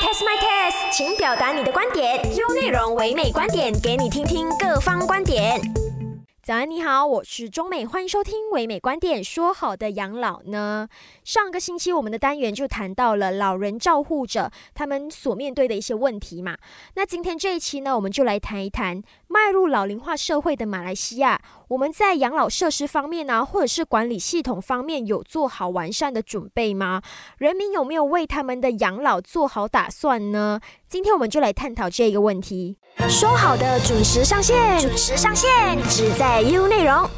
test my test，请表达你的观点，用内容唯美观点给你听听各方观点。早安，你好，我是中美，欢迎收听唯美观点。说好的养老呢？上个星期我们的单元就谈到了老人照护者他们所面对的一些问题嘛。那今天这一期呢，我们就来谈一谈迈入老龄化社会的马来西亚，我们在养老设施方面呢，或者是管理系统方面有做好完善的准备吗？人民有没有为他们的养老做好打算呢？今天我们就来探讨这个问题。说好的准时上线，准时上线，只在 U 内容。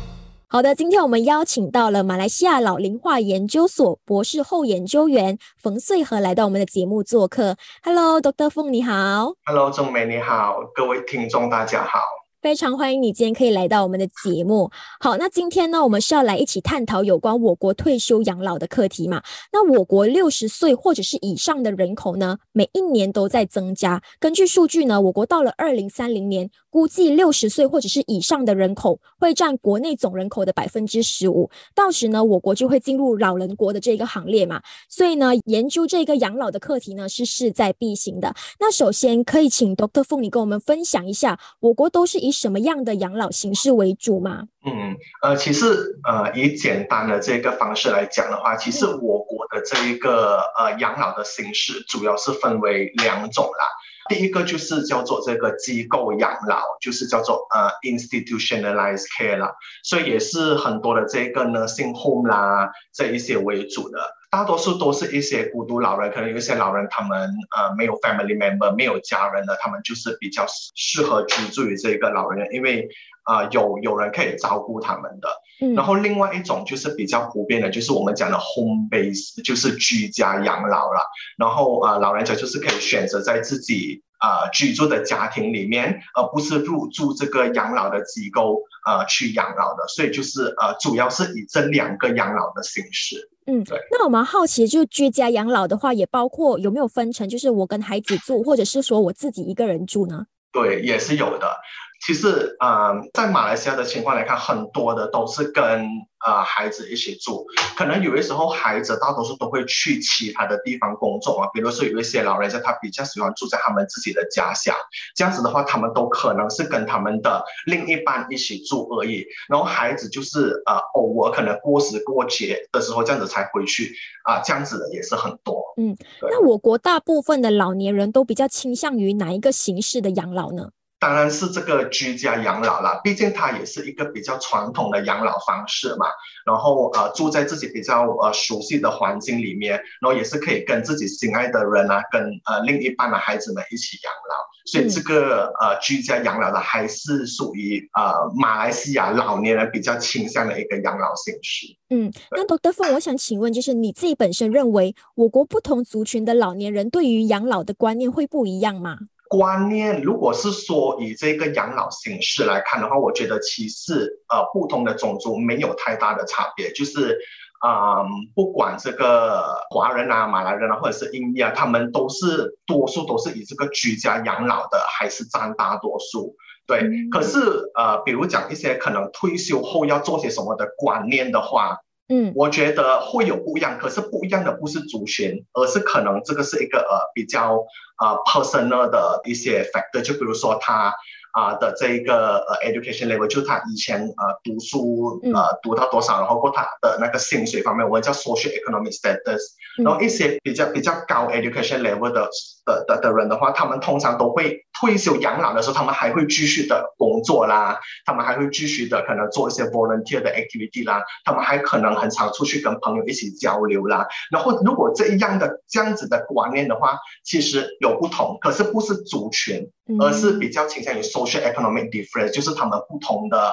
好的，今天我们邀请到了马来西亚老龄化研究所博士后研究员冯穗和来到我们的节目做客。Hello，Dr. 冯，你好。Hello，钟美，你好，各位听众，大家好。非常欢迎你今天可以来到我们的节目。好，那今天呢，我们是要来一起探讨有关我国退休养老的课题嘛？那我国六十岁或者是以上的人口呢，每一年都在增加。根据数据呢，我国到了二零三零年，估计六十岁或者是以上的人口会占国内总人口的百分之十五。到时呢，我国就会进入老人国的这个行列嘛。所以呢，研究这个养老的课题呢，是势在必行的。那首先可以请 Doctor 凤你跟我们分享一下，我国都是以什么样的养老形式为主吗？嗯，呃，其实呃，以简单的这个方式来讲的话，其实我国的这一个呃养老的形式主要是分为两种啦。第一个就是叫做这个机构养老，就是叫做呃 institutionalized care 啦，所以也是很多的这个 nursing home 啦这一些为主的。大多数都是一些孤独老人，可能有一些老人他们呃没有 family member，没有家人的，他们就是比较适合居住于这个老人，因为啊有有人可以照顾他们的。然后另外一种就是比较普遍的，就是我们讲的 home base，就是居家养老了。然后啊老人家就是可以选择在自己啊居住的家庭里面，而不是入住这个养老的机构呃去养老的。所以就是呃主要是以这两个养老的形式。嗯，对。那我们好奇，就居家养老的话，也包括有没有分成，就是我跟孩子住，或者是说我自己一个人住呢？对，也是有的。其实，嗯，在马来西亚的情况来看，很多的都是跟呃孩子一起住。可能有些时候，孩子大多数都会去其他的地方工作啊。比如说，有一些老人家他比较喜欢住在他们自己的家乡，这样子的话，他们都可能是跟他们的另一半一起住而已。然后孩子就是呃偶尔可能过时过节的时候这样子才回去啊，这样子的也是很多。嗯，那我国大部分的老年人都比较倾向于哪一个形式的养老呢？当然是这个居家养老了，毕竟它也是一个比较传统的养老方式嘛。然后呃，住在自己比较呃熟悉的环境里面，然后也是可以跟自己心爱的人啊，跟呃另一半的孩子们一起养老。所以这个呃居家养老的还是属于呃马来西亚老年人比较倾向的一个养老形式。嗯，那德德凤，我想请问，就是你自己本身认为，我国不同族群的老年人对于养老的观念会不一样吗？观念，如果是说以这个养老形式来看的话，我觉得其实呃不同的种族没有太大的差别，就是啊不管这个华人啊、马来人啊，或者是印裔啊，他们都是多数都是以这个居家养老的，还是占大多数。对，可是呃比如讲一些可能退休后要做些什么的观念的话。嗯，我觉得会有不一样，可是不一样的不是族群，而是可能这个是一个呃比较呃 personal 的一些 factor，就比如说他。啊的这一个呃 education level，就他以前呃读书呃读到多少，然后过他的那个薪水方面，我们叫 social economic status。然后一些比较比较高 education level 的的的的人的话，他们通常都会退休养老的时候，他们还会继续的工作啦，他们还会继续的可能做一些 volunteer 的 activity 啦，他们还可能很常出去跟朋友一起交流啦。然后如果这样的这样子的观念的话，其实有不同，可是不是族群，而是比较倾向于说。Social economic difference 就是他们不同的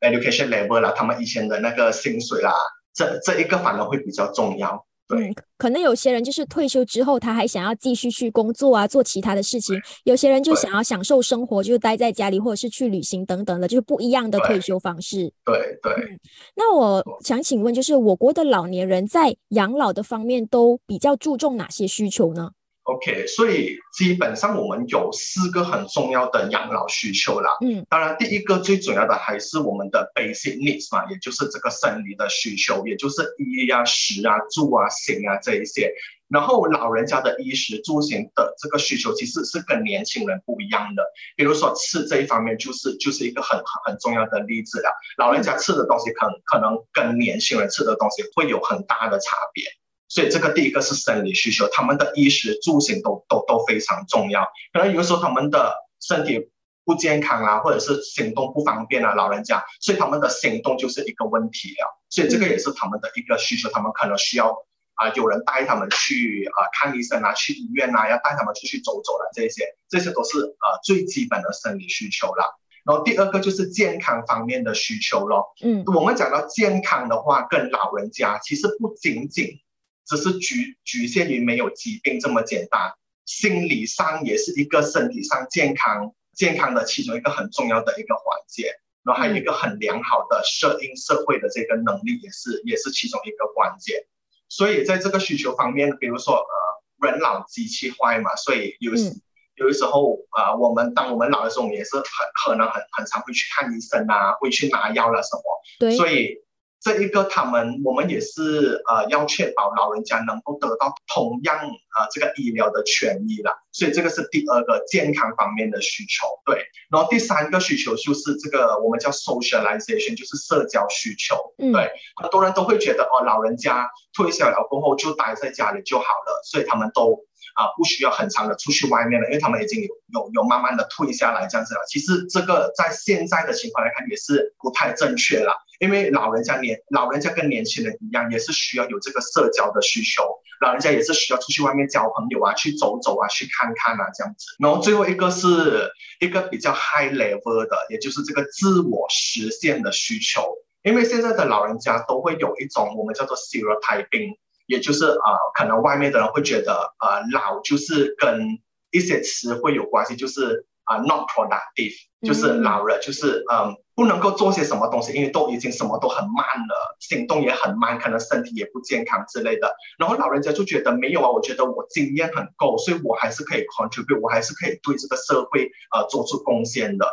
education level 啦，他们以前的那个薪水啦，这这一个反而会比较重要。对，可能有些人就是退休之后，他还想要继续去工作啊，做其他的事情；有些人就想要享受生活，就待在家里或者是去旅行等等的，就是不一样的退休方式。对对。那我想请问，就是我国的老年人在养老的方面都比较注重哪些需求呢？OK，所以基本上我们有四个很重要的养老需求啦。嗯，当然第一个最主要的还是我们的 basic needs 嘛，也就是这个生理的需求，也就是衣啊、食啊、住啊、行啊这一些。然后老人家的衣食住行的这个需求其实是跟年轻人不一样的。比如说吃这一方面，就是就是一个很很很重要的例子了。老人家吃的东西可能可能跟年轻人吃的东西会有很大的差别。所以这个第一个是生理需求，他们的衣食住行都都都非常重要。可能有时候他们的身体不健康啊，或者是行动不方便啊，老人家，所以他们的行动就是一个问题了。所以这个也是他们的一个需求，他们可能需要啊有人带他们去啊看医生啊，去医院啊，要带他们出去走走了，这些这些都是呃最基本的生理需求了。然后第二个就是健康方面的需求咯。嗯，我们讲到健康的话，跟老人家其实不仅仅。只是局局限于没有疾病这么简单，心理上也是一个身体上健康健康的其中一个很重要的一个环节，然后还有一个很良好的适应社会的这个能力也是也是其中一个关键。所以在这个需求方面，比如说呃人老机器坏嘛，所以有时有的时候啊我们当我们老的时候，我们也是很可能很很常会去看医生啊，会去拿药了什么，对，所以。这一个，他们我们也是呃，要确保老人家能够得到同样呃这个医疗的权益啦，所以这个是第二个健康方面的需求。对，然后第三个需求就是这个我们叫 socialization，就是社交需求。对，很多人都会觉得哦，老人家退休了过后就待在家里就好了，所以他们都啊不需要很长的出去外面了，因为他们已经有有有慢慢的退下来这样子了。其实这个在现在的情况来看也是不太正确了。因为老人家年老人家跟年轻人一样，也是需要有这个社交的需求。老人家也是需要出去外面交朋友啊，去走走啊，去看看啊，这样子。然后最后一个是一个比较 high level 的，也就是这个自我实现的需求。因为现在的老人家都会有一种我们叫做 stereotyping，也就是啊，可能外面的人会觉得呃，老就是跟一些词汇有关系，就是啊，not productive，就是老了就是嗯。不能够做些什么东西，因为都已经什么都很慢了，行动也很慢，可能身体也不健康之类的。然后老人家就觉得没有啊，我觉得我经验很够，所以我还是可以 contribute，我还是可以对这个社会呃做出贡献的。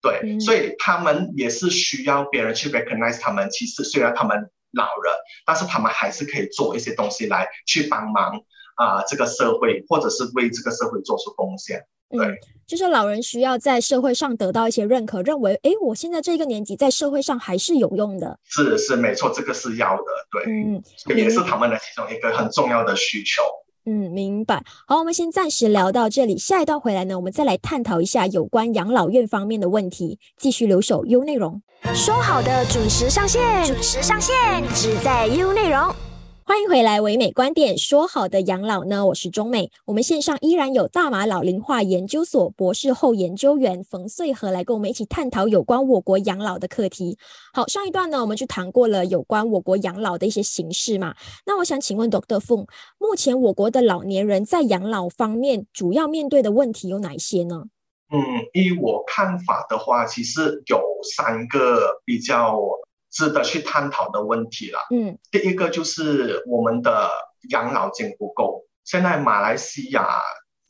对，所以他们也是需要别人去 recognize 他们。其实虽然他们老人，但是他们还是可以做一些东西来去帮忙啊这个社会，或者是为这个社会做出贡献。嗯，就是老人需要在社会上得到一些认可，认为哎，我现在这个年纪在社会上还是有用的。是是没错，这个是要的，对，嗯，也是他们的其中一个很重要的需求。嗯，明白。好，我们先暂时聊到这里，下一段回来呢，我们再来探讨一下有关养老院方面的问题。继续留守 U 内容，说好的准时上线，准时上线，只在 U 内容。欢迎回来，唯美观点。说好的养老呢？我是中美。我们线上依然有大马老龄化研究所博士后研究员冯穗和来跟我们一起探讨有关我国养老的课题。好，上一段呢，我们就谈过了有关我国养老的一些形式嘛。那我想请问 Doctor 凤，目前我国的老年人在养老方面主要面对的问题有哪些呢？嗯，依我看法的话，其实有三个比较。值得去探讨的问题了。嗯，第一个就是我们的养老金不够。现在马来西亚，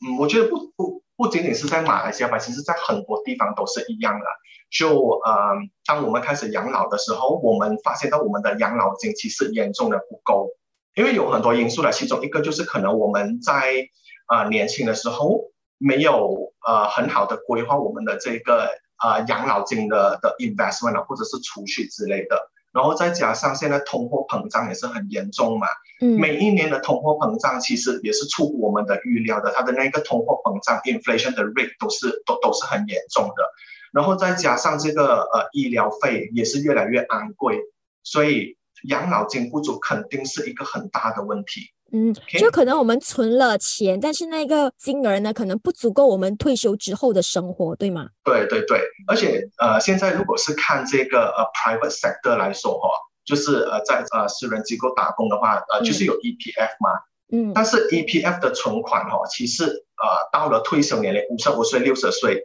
嗯，我觉得不不不仅仅是在马来西亚吧，其实在很多地方都是一样的。就呃，当我们开始养老的时候，我们发现到我们的养老金其实严重的不够，因为有很多因素了。其中一个就是可能我们在呃年轻的时候没有呃很好的规划我们的这个。呃，养老金的的 investment 啊，或者是储蓄之类的，然后再加上现在通货膨胀也是很严重嘛，嗯，每一年的通货膨胀其实也是出乎我们的预料的，它的那个通货膨胀 inflation 的 rate 都是都都是很严重的，然后再加上这个呃医疗费也是越来越昂贵，所以养老金不足肯定是一个很大的问题。嗯，就可能我们存了钱，但是那个金额呢，可能不足够我们退休之后的生活，对吗？对对对，而且呃，现在如果是看这个呃 private sector 来说哈，就是呃在呃私人机构打工的话，呃就是有 EPF 嘛，嗯，但是 EPF 的存款哈，其实呃到了退休年龄五十五岁六十岁。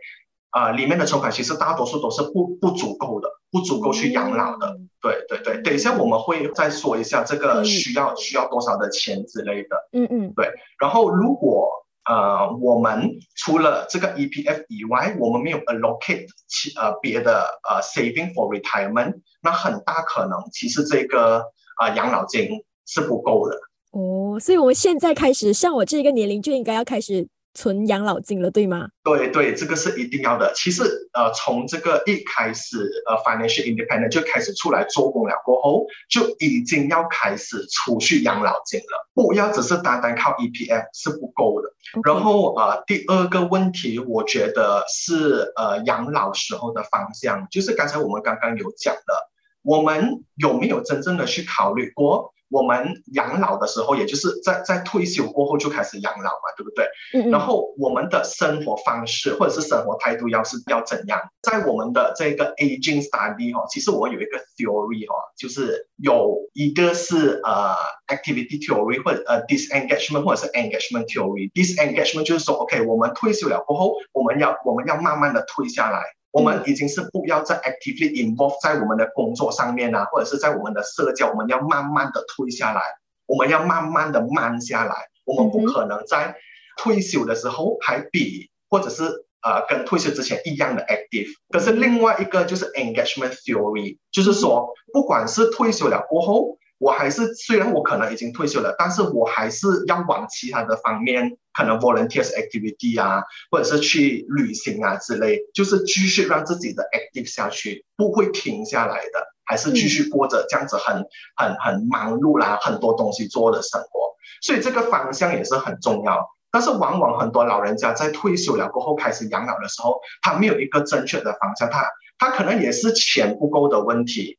啊，里面的存款其实大多数都是不不足够的，不足够去养老的。对对对，等一下我们会再说一下这个需要需要多少的钱之类的。嗯嗯，对。然后如果呃我们除了这个 EPF 以外，我们没有 allocate 其呃别的呃 saving for retirement，那很大可能其实这个啊养老金是不够的。哦，所以我们现在开始，像我这个年龄就应该要开始。存养老金了，对吗？对对，这个是一定要的。其实，呃，从这个一开始，呃，financial independent 就开始出来做工了过后，就已经要开始储蓄养老金了。不要只是单单靠 EPF 是不够的。然后，呃，第二个问题，我觉得是呃养老时候的方向，就是刚才我们刚刚有讲的，我们有没有真正的去考虑过？我们养老的时候，也就是在在退休过后就开始养老嘛，对不对？嗯。然后我们的生活方式或者是生活态度要是要怎样？在我们的这个 aging study 哈，其实我有一个 theory 哈，就是有一个是呃 activity theory 或者呃 disengagement 或者是 engagement theory。disengagement 就是说，OK，我们退休了过后，我们要我们要慢慢的退下来。我们已经是不要再 actively involve 在我们的工作上面啊，或者是在我们的社交，我们要慢慢的退下来，我们要慢慢的慢下来，我们不可能在退休的时候还比或者是呃跟退休之前一样的 active。可是另外一个就是 engagement theory，就是说不管是退休了过后。我还是虽然我可能已经退休了，但是我还是要往其他的方面，可能 volunteers activity 啊，或者是去旅行啊之类，就是继续让自己的 active 下去，不会停下来的，还是继续过着这样子很很很忙碌啦，很多东西做的生活。所以这个方向也是很重要。但是往往很多老人家在退休了过后开始养老的时候，他没有一个正确的方向，他他可能也是钱不够的问题。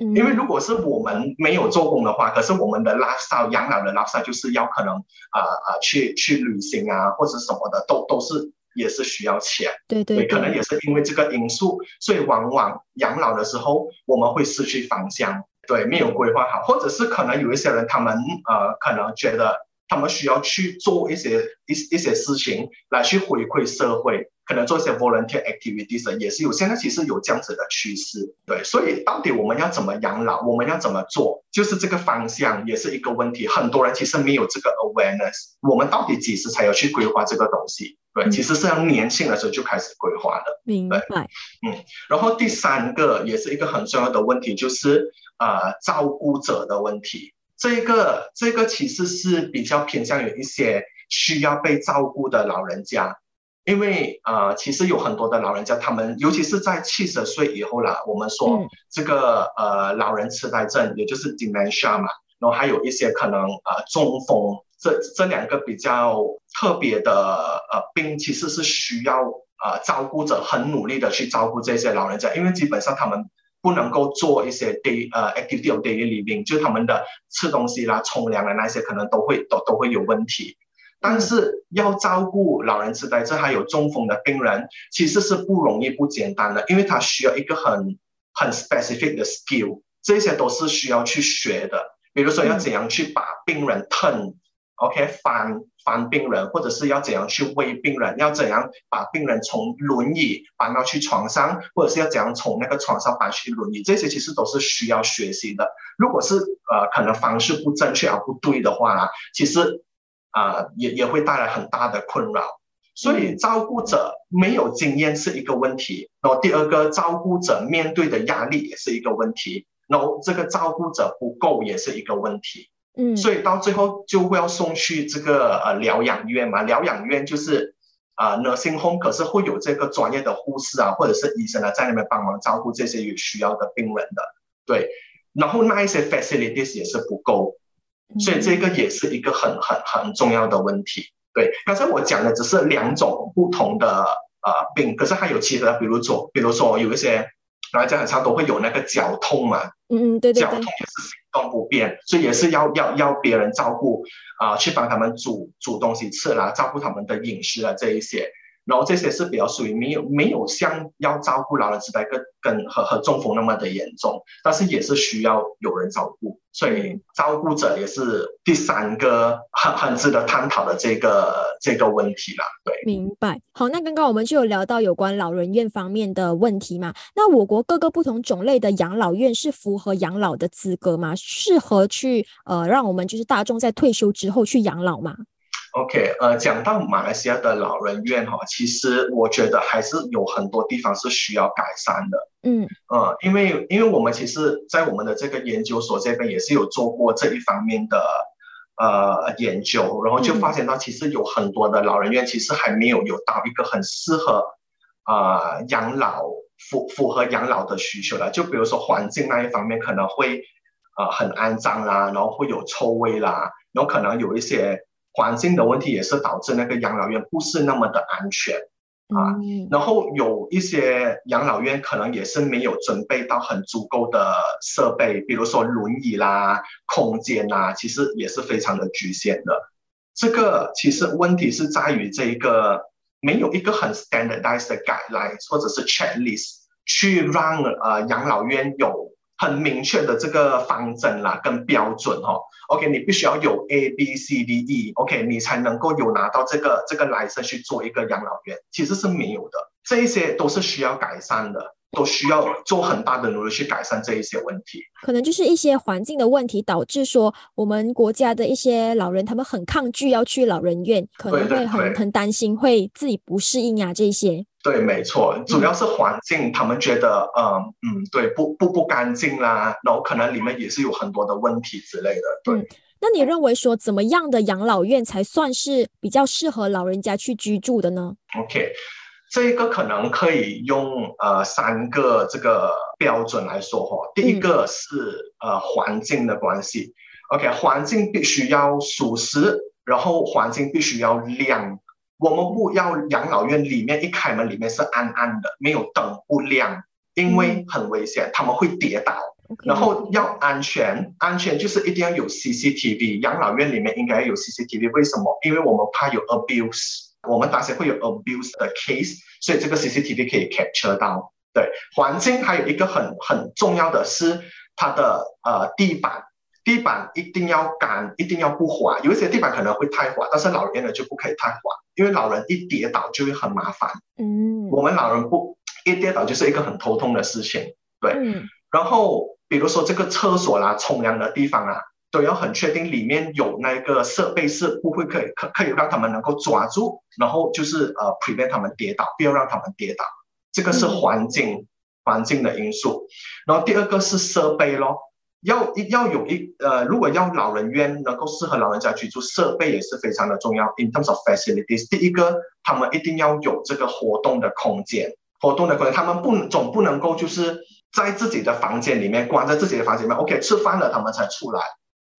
因为如果是我们没有做工的话，可是我们的拉萨养老的拉萨就是要可能啊啊去去旅行啊或者什么的都都是也是需要钱，对对，可能也是因为这个因素，所以往往养老的时候我们会失去方向，对，没有规划好，或者是可能有一些人他们呃可能觉得他们需要去做一些一一些事情来去回馈社会。可能做一些 volunteer activities 也是有，现在其实有这样子的趋势，对，所以到底我们要怎么养老，我们要怎么做，就是这个方向也是一个问题。很多人其实没有这个 awareness，我们到底几时才要去规划这个东西？对，其实是要年轻的时候就开始规划的。明白。嗯，然后第三个也是一个很重要的问题，就是呃照顾者的问题。这个这个其实是比较偏向于一些需要被照顾的老人家。因为呃，其实有很多的老人家，他们尤其是在七十岁以后啦，我们说这个呃老人痴呆症，也就是 dementia 嘛，然后还有一些可能呃中风，这这两个比较特别的呃病，其实是需要呃照顾者很努力的去照顾这些老人家，因为基本上他们不能够做一些 day 呃 activity of daily living，就他们的吃东西啦、冲凉啊那些可能都会都都会有问题。但是要照顾老人痴呆症还有中风的病人，其实是不容易、不简单的，因为他需要一个很很 specific 的 skill，这些都是需要去学的。比如说要怎样去把病人 turn，OK 翻翻病人，或者是要怎样去喂病人，要怎样把病人从轮椅搬到去床上，或者是要怎样从那个床上搬去轮椅，这些其实都是需要学习的。如果是呃可能方式不正确而不对的话，其实。啊，也也会带来很大的困扰，所以照顾者没有经验是一个问题。然后第二个，照顾者面对的压力也是一个问题。然后这个照顾者不够也是一个问题。嗯，所以到最后就会要送去这个呃疗养院嘛。疗养院就是啊 nursing home，可是会有这个专业的护士啊，或者是医生啊，在那边帮忙照顾这些有需要的病人的。对，然后那一些 facilities 也是不够。所以这个也是一个很很很重要的问题。对，刚才我讲的只是两种不同的呃病，可是还有其他的，比如说，比如说有一些老人家很常都会有那个脚痛嘛，嗯嗯，对对对，脚痛也是行动不便，所以也是要要要别人照顾啊，去帮他们煮煮东西吃啦，照顾他们的饮食啊这一些。然后这些是比较属于没有没有像要照顾老人痴呆跟跟和和中风那么的严重，但是也是需要有人照顾，所以照顾者也是第三个很很值得探讨的这个这个问题啦。对，明白。好，那刚刚我们就有聊到有关老人院方面的问题嘛？那我国各个不同种类的养老院是符合养老的资格吗？适合去呃让我们就是大众在退休之后去养老吗？OK，呃，讲到马来西亚的老人院哈，其实我觉得还是有很多地方是需要改善的。嗯，呃，因为因为我们其实，在我们的这个研究所这边也是有做过这一方面的呃研究，然后就发现到其实有很多的老人院其实还没有有到一个很适合呃养老符符合养老的需求的，就比如说环境那一方面可能会呃很肮脏啦，然后会有臭味啦，然后可能有一些环境的问题也是导致那个养老院不是那么的安全。啊，然后有一些养老院可能也是没有准备到很足够的设备，比如说轮椅啦、空间啦，其实也是非常的局限的。这个其实问题是在于这一个没有一个很 standardized 的 guideline 或者是 checklist 去让呃养老院有很明确的这个方针啦跟标准哦。OK，你必须要有 A B C D E，OK，你才能够有拿到这个这个来生去做一个养老院，其实是没有的，这一些都是需要改善的，都需要做很大的努力去改善这一些问题。可能就是一些环境的问题导致说，我们国家的一些老人他们很抗拒要去老人院，可能会很很担心会自己不适应啊这些。对，没错，主要是环境，他们觉得，嗯嗯，对，不不不干净啦，然后可能里面也是有很多的问题之类的。对，那你认为说怎么样的养老院才算是比较适合老人家去居住的呢？OK，这个可能可以用呃三个这个标准来说哈。第一个是呃环境的关系，OK，环境必须要舒适，然后环境必须要亮。我们不要养老院里面一开门里面是暗暗的，没有灯不亮，因为很危险，他们会跌倒。然后要安全，安全就是一定要有 CCTV，养老院里面应该有 CCTV。为什么？因为我们怕有 abuse，我们担心会有 abuse 的 case，所以这个 CCTV 可以 capture 到。对，环境还有一个很很重要的是它的呃地板。地板一定要干，一定要不滑。有一些地板可能会太滑，但是老年人呢就不可以太滑，因为老人一跌倒就会很麻烦。嗯，我们老人不一跌倒就是一个很头痛的事情。对，然后比如说这个厕所啦、冲凉的地方啊，都要很确定里面有那个设备是不会可以可可以让他们能够抓住，然后就是呃 prevent 他们跌倒，不要让他们跌倒。这个是环境环境的因素。然后第二个是设备咯。要一要有一呃，如果要老人院能够适合老人家居住，设备也是非常的重要。In terms of facilities，第一个，他们一定要有这个活动的空间，活动的空间，他们不总不能够就是在自己的房间里面关在自己的房间里面，OK，吃饭了他们才出来，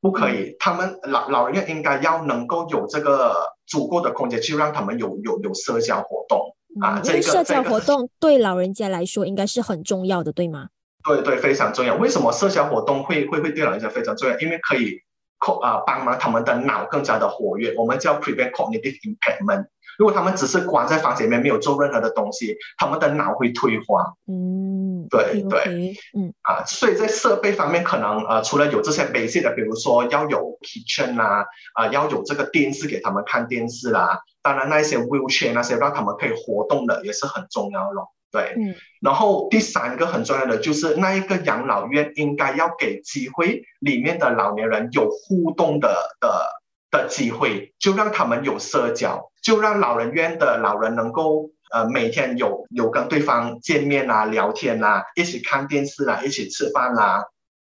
不可以。他们老老人院应该要能够有这个足够的空间，去让他们有有有社交活动啊。这个社交活动对老人家来说应该是很重要的，对吗？对对，非常重要。为什么社交活动会会会对老人家非常重要？因为可以扩啊帮忙他们的脑更加的活跃，我们叫 prevent cognitive impairment。如果他们只是关在房间里面没有做任何的东西，他们的脑会退化。嗯，对对，嗯啊，所以在设备方面，可能呃除了有这些 basic 的，比如说要有 kitchen 啦，啊要有这个电视给他们看电视啦，当然那一些 wheelchair 那些让他们可以活动的也是很重要咯。对，嗯，然后第三个很重要的就是那一个养老院应该要给机会里面的老年人有互动的的的机会，就让他们有社交，就让老人院的老人能够呃每天有有跟对方见面啊、聊天啊、一起看电视啊、一起吃饭啊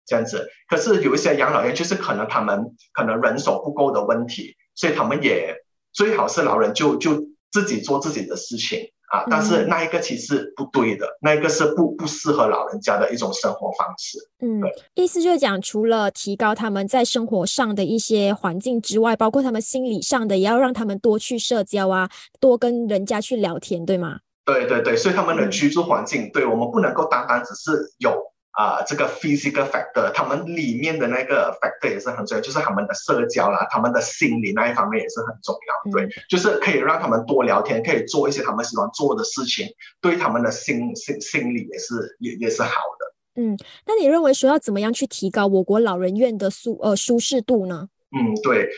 这样子。可是有一些养老院就是可能他们可能人手不够的问题，所以他们也最好是老人就就自己做自己的事情。啊，但是那一个其实不对的，那一个是不不适合老人家的一种生活方式。嗯，意思就是讲，除了提高他们在生活上的一些环境之外，包括他们心理上的，也要让他们多去社交啊，多跟人家去聊天，对吗？对对对，所以他们的居住环境，对我们不能够单单只是有。啊，这个 physical factor，他们里面的那个 factor 也是很重要，就是他们的社交啦，他们的心理那一方面也是很重要。对，就是可以让他们多聊天，可以做一些他们喜欢做的事情，对他们的心心心理也是也也是好的。嗯，那你认为说要怎么样去提高我国老人院的舒呃舒适度呢？嗯，对，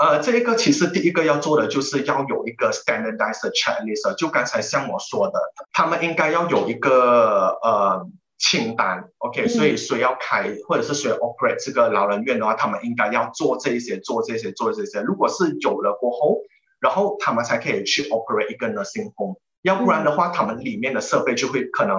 呃，这一个其实第一个要做的就是要有一个 standardized checklist，就刚才像我说的，他们应该要有一个呃。清单，OK，所以谁要开或者是谁 operate 这个老人院的话，他们应该要做这一些，做这些，做这些。如果是有了过后，然后他们才可以去 operate 一个 nursing home，要不然的话，他们里面的设备就会可能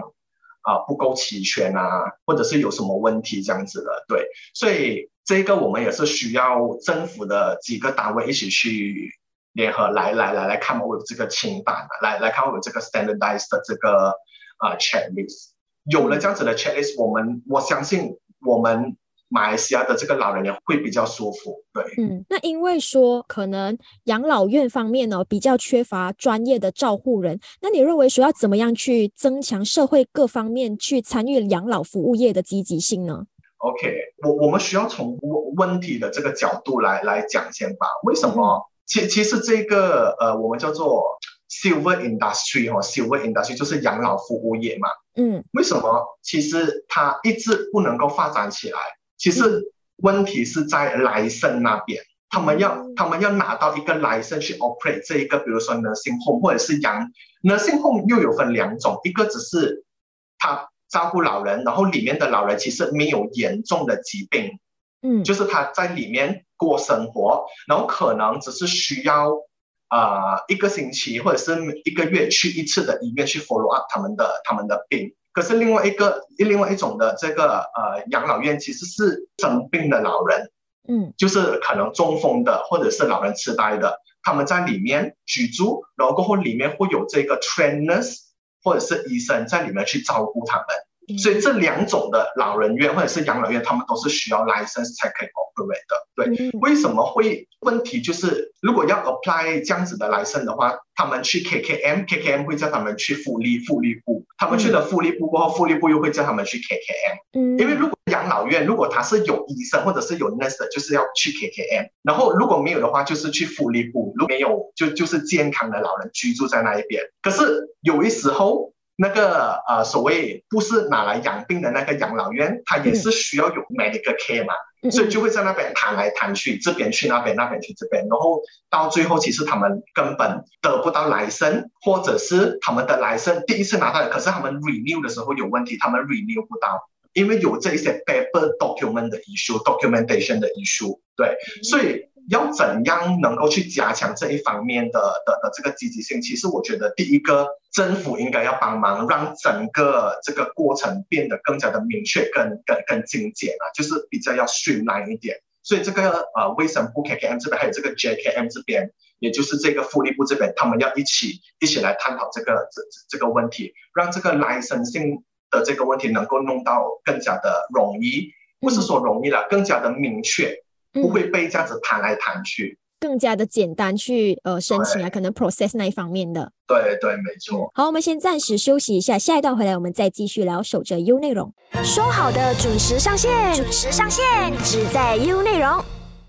啊不够齐全啊，或者是有什么问题这样子的，对，所以这个我们也是需要政府的几个单位一起去联合来来来来看我有这个清单，来来看我有这个 standardized 的这个啊 checklist，有了这样子的 checklist，我们我相信我们。马来西亚的这个老人也会比较舒服，对，嗯，那因为说可能养老院方面呢比较缺乏专业的照护人，那你认为说要怎么样去增强社会各方面去参与养老服务业的积极性呢？OK，我我们需要从问题的这个角度来来讲先吧。为什么？其其实这个呃，我们叫做 silver industry 哈，silver industry 就是养老服务业嘛。嗯，为什么？其实它一直不能够发展起来。其实问题是在来生那边，他们要他们要拿到一个来生去 operate 这一个，比如说 nursing home 或者是养 nursing home 又有分两种，一个只是他照顾老人，然后里面的老人其实没有严重的疾病，嗯，就是他在里面过生活，然后可能只是需要啊一个星期或者是一个月去一次的医院去 follow up 他们的他们的病。可是另外一个，另外一种的这个呃养老院其实是生病的老人，嗯，就是可能中风的或者是老人痴呆的，他们在里面居住，然后过后里面会有这个 trainers 或者是医生在里面去照顾他们。所以这两种的老人院或者是养老院，他们都是需要 license 才可以 operate 的。对，为什么会问题就是，如果要 apply 这样子的 license 的话，他们去 KKM，KKM 会叫他们去福利福利部，他们去了福利部过后，福利部又会叫他们去 KKM。嗯，因为如果养老院如果他是有医生或者是有 nurse 的，就是要去 KKM，然后如果没有的话，就是去福利部。如果没有，就就是健康的老人居住在那一边。可是有一时候。那个呃，所谓不是拿来养病的那个养老院，它也是需要有 medical care 嘛，所以就会在那边弹来弹去，这边去那边，那边去这边，然后到最后，其实他们根本得不到来生，或者是他们的来生第一次拿到，可是他们 renew 的时候有问题，他们 renew 不到，因为有这一些 paper document 的 issue，documentation 的 issue，对，所以。要怎样能够去加强这一方面的的的这个积极性？其实我觉得第一个，政府应该要帮忙，让整个这个过程变得更加的明确、更更更精简啊，就是比较要顺来一点。所以这个呃，卫生部 KKM 这边还有这个 JKM 这边，也就是这个福利部这边，他们要一起一起来探讨这个这这个问题，让这个 licensing 的这个问题能够弄到更加的容易，不是说容易了，更加的明确。不会被这样子弹来弹去，更加的简单去呃申请啊，可能 process 那一方面的。对对，没错。好，我们先暂时休息一下，下一段回来我们再继续聊守着 U 内容。说好的准时上线，准时上线，只在 U 内容。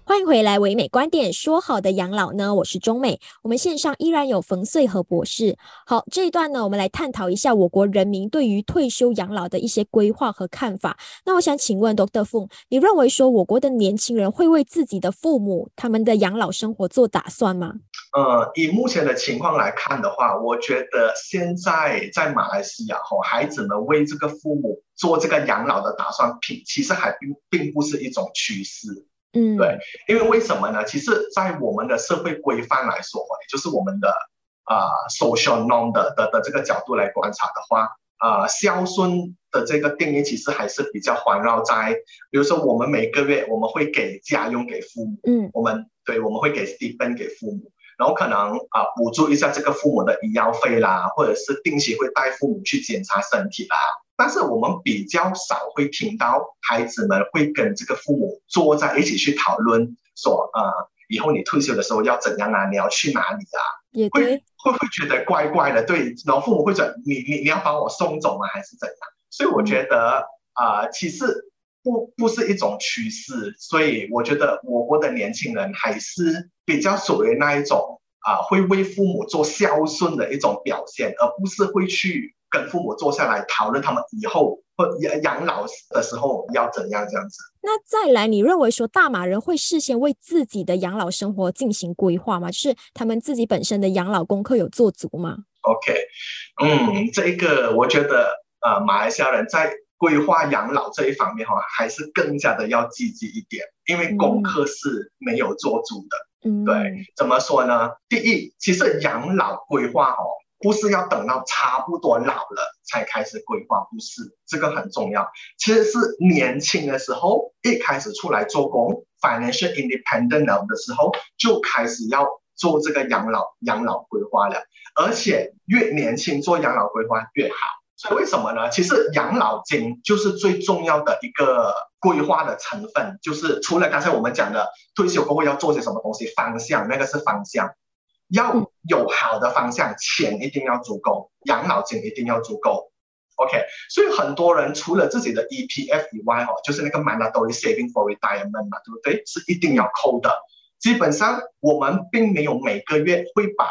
欢迎回来，唯美观点。说好的养老呢？我是中美。我们线上依然有冯穗和博士。好，这一段呢，我们来探讨一下我国人民对于退休养老的一些规划和看法。那我想请问 Doctor 凤，你认为说我国的年轻人会为自己的父母他们的养老生活做打算吗？呃，以目前的情况来看的话，我觉得现在在马来西亚吼，孩子们为这个父母做这个养老的打算，并其实还并并不是一种趋势。嗯，对，因为为什么呢？其实，在我们的社会规范来说，也就是我们的啊 social norm 的的的这个角度来观察的话，啊孝顺的这个定义其实还是比较环绕在，比如说我们每个月我们会给家用给父母，嗯，我们对我们会给 stipend 给父母，然后可能啊补助一下这个父母的医药费啦，或者是定期会带父母去检查身体啦。但是我们比较少会听到孩子们会跟这个父母坐在一起去讨论，说呃，以后你退休的时候要怎样啊？你要去哪里啊？也会会会觉得怪怪的，对，然后父母会说你你你要把我送走吗？还是怎样？所以我觉得啊，其实不不是一种趋势，所以我觉得我国的年轻人还是比较属于那一种啊，会为父母做孝顺的一种表现，而不是会去。跟父母坐下来讨论他们以后或养养老的时候要怎样这样子。那再来，你认为说大马人会事先为自己的养老生活进行规划吗？就是他们自己本身的养老功课有做足吗？OK，嗯，这一个我觉得呃，马来西亚人在规划养老这一方面哈，还是更加的要积极一点，因为功课是没有做足的。嗯，对，怎么说呢？第一，其实养老规划哦。不是要等到差不多老了才开始规划，不是这个很重要。其实是年轻的时候一开始出来做工，financial independent 的时候就开始要做这个养老养老规划了，而且越年轻做养老规划越好。所以为什么呢？其实养老金就是最重要的一个规划的成分，就是除了刚才我们讲的退休过后要做些什么东西，方向那个是方向，要有好的方向，钱一定要足够，养老金一定要足够。OK，所以很多人除了自己的 EPF 以外，哦，就是那个 mandatory saving for retirement 嘛，对不对？是一定要扣的。基本上我们并没有每个月会把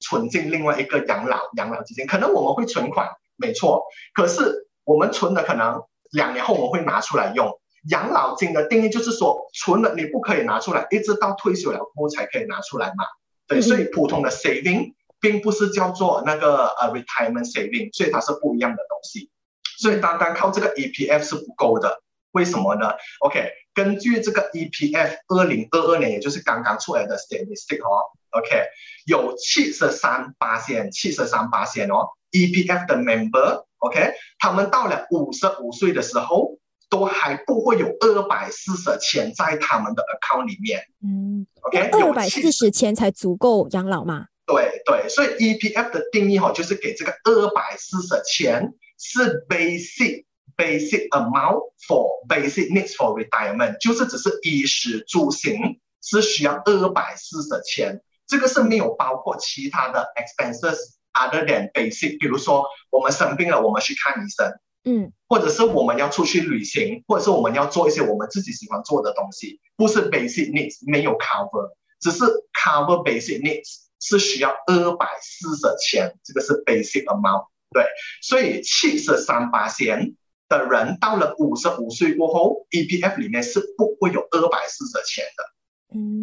存进另外一个养老养老基金，可能我们会存款。没错，可是我们存的可能两年后我们会拿出来用。养老金的定义就是说，存了你不可以拿出来，一直到退休了后才可以拿出来嘛。对，所以普通的 saving 并不是叫做那个呃 retirement saving，所以它是不一样的东西。所以单单靠这个 EPF 是不够的，为什么呢？OK，根据这个 EPF 二零二二年，也就是刚刚出来的 statistic 哦，OK，有七十三八千，七十三八千哦。EPF 的 member，OK，他们到了五十五岁的时候，都还不会有二百四十千在他们的 account 里面。嗯，OK，二百四十千才足够养老吗？对对，所以 EPF 的定义哈，就是给这个二百四十千是 basic basic amount for basic needs for retirement，就是只是衣食住行是需要二百四十千，这个是没有包括其他的 expenses。other than basic，比如说我们生病了，我们去看医生，嗯，或者是我们要出去旅行，或者是我们要做一些我们自己喜欢做的东西，不是 basic needs 没有 cover，只是 cover basic needs 是需要二百四十千，这个是 basic amount，对，所以七十三八千的人到了五十五岁过后，EPF 里面是不会有二百四十千的。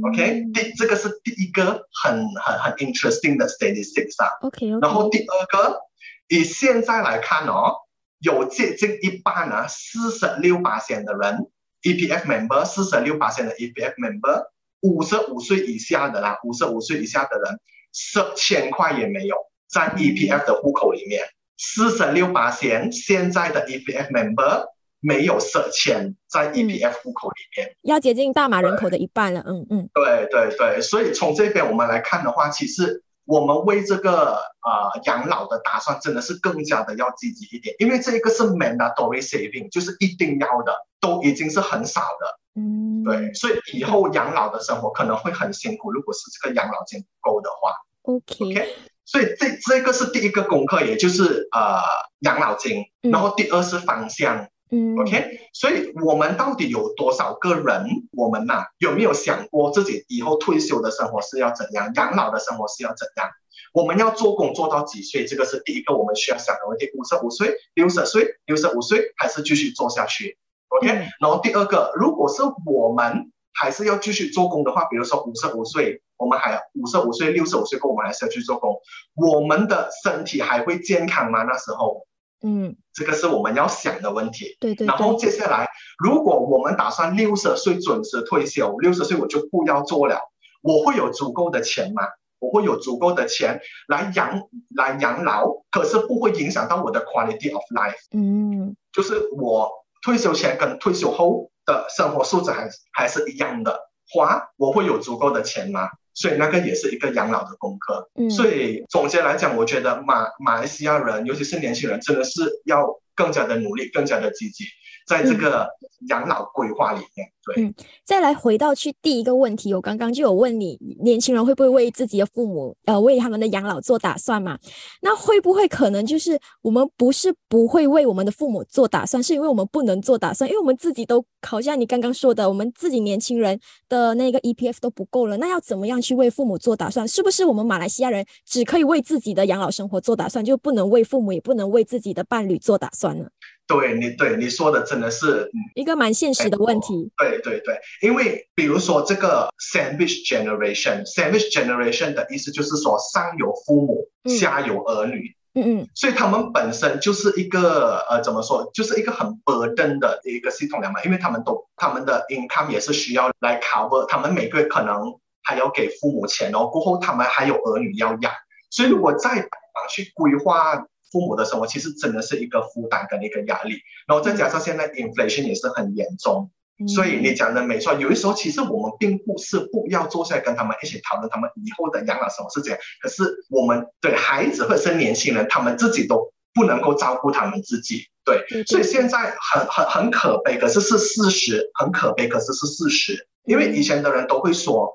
OK，第这个是第一个很很很 interesting 的 statistics 啊。OK，然后第二个，以现在来看哦，有接近一半啊，四十六八千的人 EPF member，四十六八千的 EPF member，五十五岁以下的啦，五十五岁以下的人，十千块也没有在 EPF 的户口里面，四十六八千现在的 EPF member。没有设钱在 EPF 户口里面，要接近大马人口的一半了。嗯嗯，对对对，所以从这边我们来看的话，其实我们为这个呃养老的打算真的是更加的要积极一点，因为这个是 mandatory saving，就是一定要的，都已经是很少的。嗯，对，所以以后养老的生活可能会很辛苦，如果是这个养老金不够的话。OK，所以这这个是第一个功课，也就是呃养老金，然后第二是方向。嗯，OK，所以我们到底有多少个人？我们呐有没有想过自己以后退休的生活是要怎样，养老的生活是要怎样？我们要做工做到几岁？这个是第一个我们需要想的问题。五十五岁、六十岁、六十五岁，还是继续做下去？OK，然后第二个，如果是我们还是要继续做工的话，比如说五十五岁，我们还五十五岁、六十五岁后，我们还是要去做工，我们的身体还会健康吗？那时候？嗯，这个是我们要想的问题。对对。然后接下来，如果我们打算六十岁准时退休，六十岁我就不要做了，我会有足够的钱吗？我会有足够的钱来养来养老，可是不会影响到我的 quality of life。嗯，就是我退休前跟退休后的生活素质还还是一样的花，我会有足够的钱吗？所以那个也是一个养老的功课。嗯，所以总结来讲，我觉得马马来西亚人，尤其是年轻人，真的是要更加的努力，更加的积极。在这个养老规划里面，对，嗯，再来回到去第一个问题，我刚刚就有问你，年轻人会不会为自己的父母，呃，为他们的养老做打算嘛？那会不会可能就是我们不是不会为我们的父母做打算，是因为我们不能做打算，因为我们自己都好像你刚刚说的，我们自己年轻人的那个 EPF 都不够了，那要怎么样去为父母做打算？是不是我们马来西亚人只可以为自己的养老生活做打算，就不能为父母，也不能为自己的伴侣做打算呢？对你对你说的真的是一个蛮现实的问题。对对对，因为比如说这个 sandwich generation，sandwich generation 的意思就是说上有父母，下有儿女。嗯嗯。所以他们本身就是一个呃怎么说，就是一个很 burden 的一个系统了嘛，因为他们都他们的 income 也是需要来 cover，他们每个月可能还要给父母钱哦，过后他们还有儿女要养。所以如果再去规划父母的生活，其实真的是一个负担跟一个压力。然后再加上现在 inflation 也是很严重，所以你讲的没错。有的时候其实我们并不是不要坐下来跟他们一起讨论他们以后的养老生活是怎样，可是我们对孩子或者是年轻人，他们自己都不能够照顾他们自己。对，所以现在很很很可悲，可是是事实，很可悲，可是是事实。因为以前的人都会说，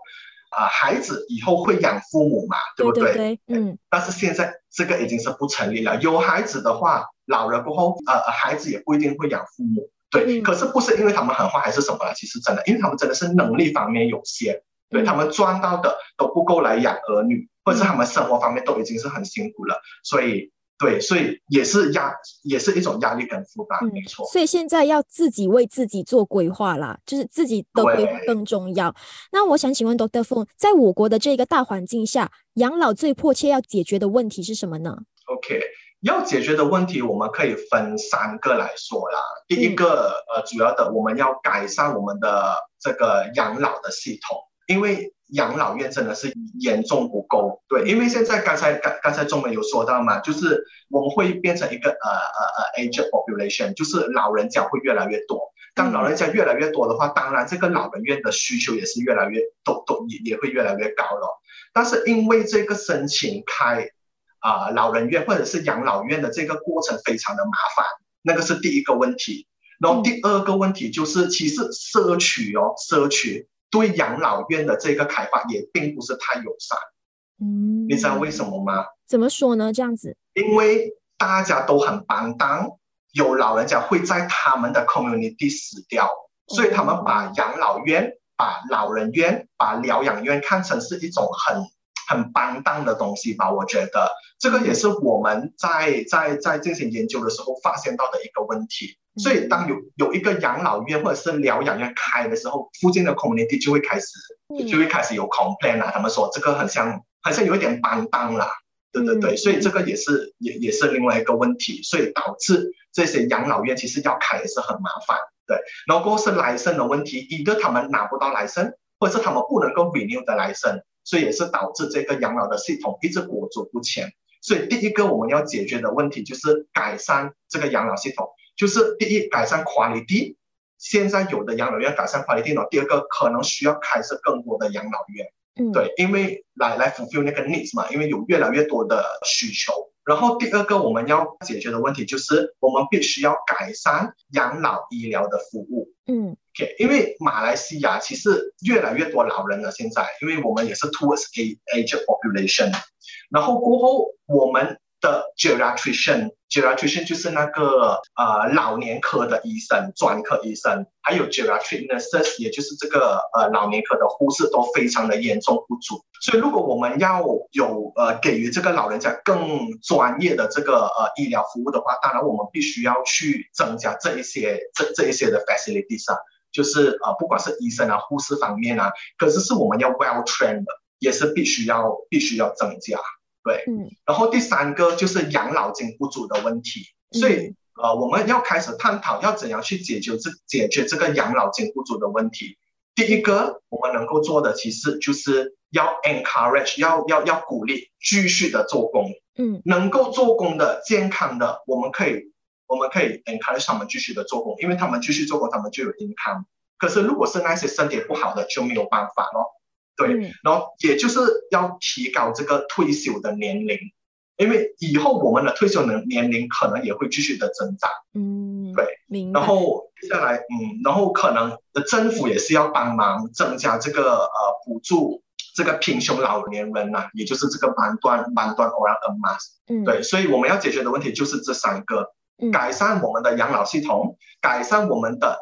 啊，孩子以后会养父母嘛，对不对？嗯。但是现在这个已经是不成立了。有孩子的话，老了过后，呃，孩子也不一定会养父母。对。可是不是因为他们很坏还是什么了？其实真的，因为他们真的是能力方面有限，对他们赚到的都不够来养儿女，或者是他们生活方面都已经是很辛苦了，所以。对，所以也是压，也是一种压力跟负担，没错。所以现在要自己为自己做规划啦，就是自己的规划更重要。那我想请问 Doctor Feng，在我国的这个大环境下，养老最迫切要解决的问题是什么呢？OK，要解决的问题，我们可以分三个来说啦。第一个，呃，主要的我们要改善我们的这个养老的系统，因为。养老院真的是严重不够，对，因为现在刚才刚刚才中文有说到嘛，就是我们会变成一个呃呃呃 age population，就是老人家会越来越多。当老人家越来越多的话，当然这个老人院的需求也是越来越都都也也会越来越高了。但是因为这个申请开啊老人院或者是养老院的这个过程非常的麻烦，那个是第一个问题。然后第二个问题就是，其实社区哦，社区。对养老院的这个开发也并不是太友善，嗯，你知道为什么吗？怎么说呢？这样子，因为大家都很帮当，有老人家会在他们的 community 死掉，所以他们把养老院、把老人院、把疗养院看成是一种很很帮当的东西吧？我觉得这个也是我们在在在进行研究的时候发现到的一个问题。所以，当有有一个养老院或者是疗养院开的时候，附近的 community 就会开始就会开始有 complain 啦。他们说这个很像，好像有一点帮当啦。对对对，所以这个也是也也是另外一个问题，所以导致这些养老院其实要开也是很麻烦。对，然后是来生的问题，一个他们拿不到来生，或者是他们不能够 renew 的来生，所以也是导致这个养老的系统一直裹足不前。所以第一个我们要解决的问题就是改善这个养老系统。就是第一，改善 quality，现在有的养老院改善 quality 呢。第二个，可能需要开设更多的养老院，嗯，对，因为来来 fulfill 那个 needs 嘛，因为有越来越多的需求。然后第二个我们要解决的问题就是，我们必须要改善养老医疗的服务，嗯，OK，因为马来西亚其实越来越多老人了，现在，因为我们也是 towards a age population，然后过后我们。的 geriatrician，geriatrician 就是那个呃老年科的医生，专科医生，还有 geriatric nurses，也就是这个呃老年科的护士都非常的严重不足。所以如果我们要有呃给予这个老人家更专业的这个呃医疗服务的话，当然我们必须要去增加这一些这这一些的 facilities 啊，就是呃不管是医生啊、护士方面啊，可是是我们要 well trained，也是必须要必须要增加。对，嗯，然后第三个就是养老金不足的问题，所以呃，我们要开始探讨要怎样去解决这解决这个养老金不足的问题。第一个，我们能够做的其实就是要 encourage，要要要鼓励继续的做工，嗯，能够做工的健康的，我们可以我们可以 encourage 他们继续的做工，因为他们继续做工，他们就有 income。可是如果是那些身体不好的，就没有办法咯。对，然后也就是要提高这个退休的年龄，因为以后我们的退休年年龄可能也会继续的增长。嗯，对，然后接下来，嗯，然后可能政府也是要帮忙增加这个呃补助这个贫穷老年人呐，也就是这个半段半段 or a mass。嗯，对，所以我们要解决的问题就是这三个：改善我们的养老系统，改善我们的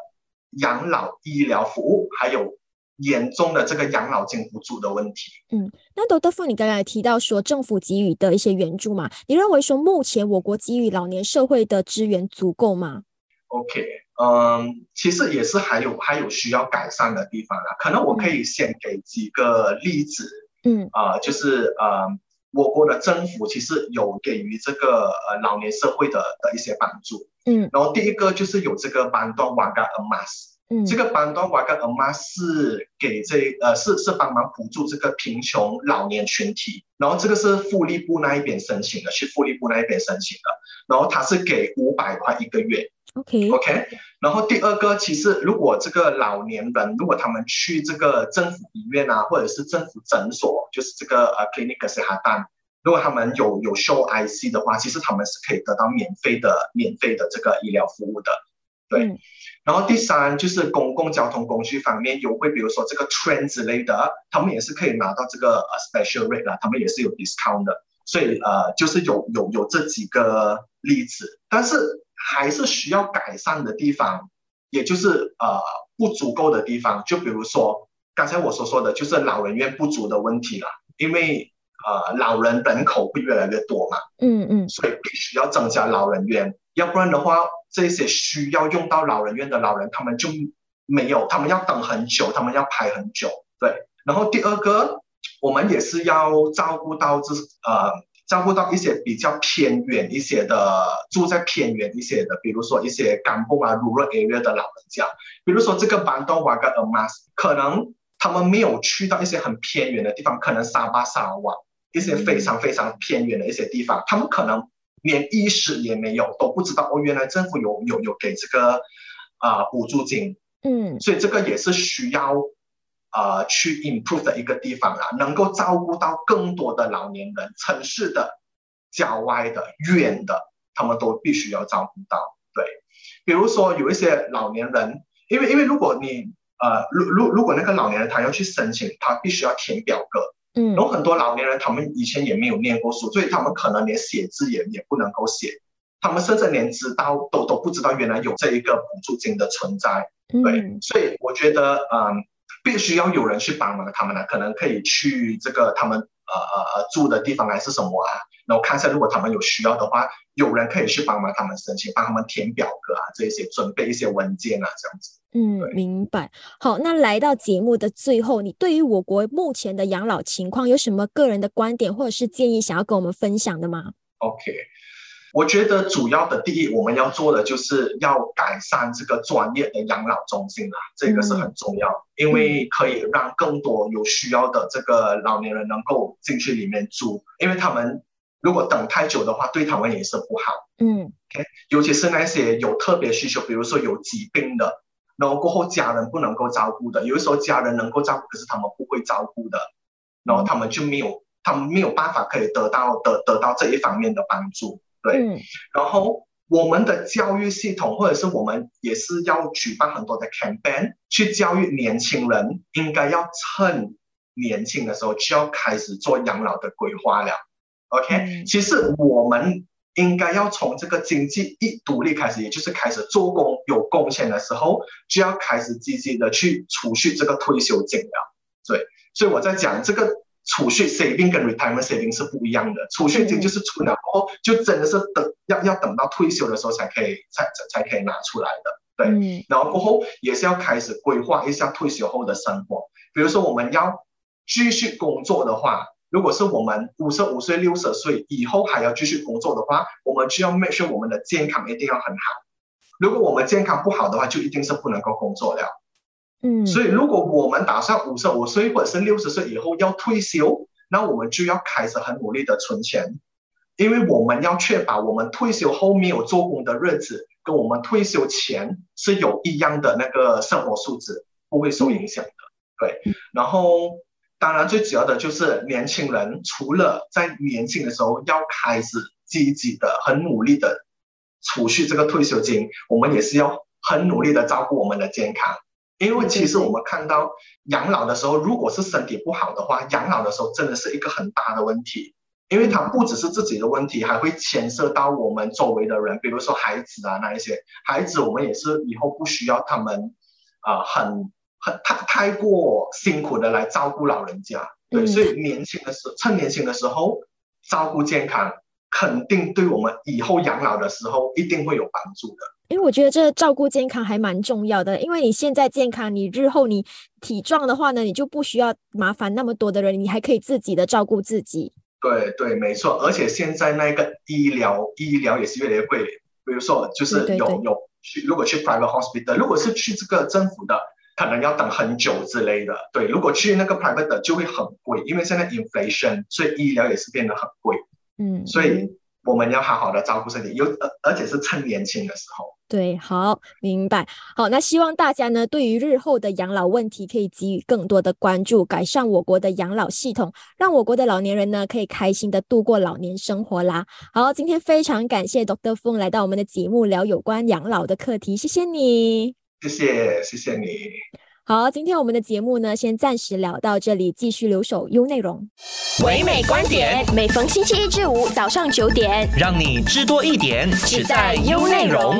养老医疗服务，还有。严重的这个养老金不足的问题。嗯，那窦德富，你刚才提到说政府给予的一些援助嘛？你认为说目前我国给予老年社会的资源足够吗？OK，嗯，其实也是还有还有需要改善的地方啦。可能我可以先给几个例子。嗯，啊，就是呃，我国的政府其实有给予这个呃老年社会的的一些帮助。嗯，然后第一个就是有这个班段 Warga Emas。嗯，这个班多瓦跟阿妈是给这呃是是帮忙补助这个贫穷老年群体，然后这个是福利部那一边申请的，去福利部那一边申请的，然后他是给五百块一个月。OK OK，然后第二个，其实如果这个老年人，如果他们去这个政府医院啊，或者是政府诊所，就是这个呃 clinic 是哈丹，如果他们有有 show IC 的话，其实他们是可以得到免费的免费的这个医疗服务的。对，然后第三就是公共交通工具方面优惠，比如说这个 train 之类的，他们也是可以拿到这个 special rate 啦，他们也是有 discount 的。所以呃，就是有有有这几个例子，但是。还是需要改善的地方，也就是呃不足够的地方。就比如说刚才我所说的，就是老人院不足的问题了。因为呃老人人口会越来越多嘛，嗯嗯，所以必须要增加老人院，要不然的话，这些需要用到老人院的老人，他们就没有，他们要等很久，他们要排很久。对，然后第二个，我们也是要照顾到这呃。照顾到一些比较偏远一些的，住在偏远一些的，比如说一些干部啊、rural area 的老人家，比如说这个班多瓦跟阿马斯，可能他们没有去到一些很偏远的地方，可能沙巴、沙瓦一些非常非常偏远的一些地方，他们可能连意识也没有，都不知道哦，原来政府有有有给这个啊补助金，嗯，所以这个也是需要。呃，去 improve 的一个地方啦，能够照顾到更多的老年人，城市的、郊外的、远的，他们都必须要照顾到。对，比如说有一些老年人，因为因为如果你呃，如如如果那个老年人他要去申请，他必须要填表格，嗯，有很多老年人他们以前也没有念过书，所以他们可能连写字也也不能够写，他们甚至连知道都都不知道原来有这一个补助金的存在。对，所以我觉得，嗯。必须要有人去帮忙他们呢，可能可以去这个他们呃呃呃住的地方还是什么啊，然后看一下如果他们有需要的话，有人可以去帮忙他们申请，帮他们填表格啊，这些准备一些文件啊，这样子。嗯，明白。好，那来到节目的最后，你对于我国目前的养老情况有什么个人的观点或者是建议想要跟我们分享的吗？OK。我觉得主要的第一，我们要做的就是要改善这个专业的养老中心啦，这个是很重要，因为可以让更多有需要的这个老年人能够进去里面住，因为他们如果等太久的话，对他们也是不好。嗯，OK，尤其是那些有特别需求，比如说有疾病的，然后过后家人不能够照顾的，有的时候家人能够照顾，可是他们不会照顾的，然后他们就没有，他们没有办法可以得到得得到这一方面的帮助。对，然后我们的教育系统，或者是我们也是要举办很多的 campaign 去教育年轻人，应该要趁年轻的时候就要开始做养老的规划了。OK，其实我们应该要从这个经济一独立开始，也就是开始做工有贡献的时候，就要开始积极的去储蓄这个退休金了。对，所以我在讲这个。储蓄 saving 跟 retirement saving 是不一样的，储蓄金就是存了后就真的是等要要等到退休的时候才可以才才才可以拿出来的，对，然后过后也是要开始规划一下退休后的生活，比如说我们要继续工作的话，如果是我们五十五岁六十岁以后还要继续工作的话，我们就要 make sure 我们的健康一定要很好，如果我们健康不好的话，就一定是不能够工作了。嗯，所以如果我们打算五十五岁或者是六十岁以后要退休，那我们就要开始很努力的存钱，因为我们要确保我们退休后没有做工的日子，跟我们退休前是有一样的那个生活素质，不会受影响的。对，然后当然最主要的就是年轻人，除了在年轻的时候要开始积极的、很努力的储蓄这个退休金，我们也是要很努力的照顾我们的健康。因为其实我们看到养老的时候，如果是身体不好的话，养老的时候真的是一个很大的问题。因为它不只是自己的问题，还会牵涉到我们周围的人，比如说孩子啊那一些。孩子我们也是以后不需要他们啊很很太太过辛苦的来照顾老人家。对，所以年轻的时候，趁年轻的时候照顾健康，肯定对我们以后养老的时候一定会有帮助的。因为我觉得这照顾健康还蛮重要的，因为你现在健康，你日后你体壮的话呢，你就不需要麻烦那么多的人，你还可以自己的照顾自己。对对，没错。而且现在那个医疗医疗也是越来越贵，比如说就是有有去，如果去 private hospital，如果是去这个政府的，可能要等很久之类的。对，如果去那个 private 的就会很贵，因为现在 inflation，所以医疗也是变得很贵。嗯，所以。我们要好好的照顾身体，有而而且是趁年轻的时候。对，好，明白。好，那希望大家呢，对于日后的养老问题可以给予更多的关注，改善我国的养老系统，让我国的老年人呢可以开心的度过老年生活啦。好，今天非常感谢 Dr. 风来到我们的节目，聊有关养老的课题，谢谢你。谢谢，谢谢你。好，今天我们的节目呢，先暂时聊到这里，继续留守 U 内容。唯美观点，每逢星期一至五早上九点，让你知多一点，只在 U 内容。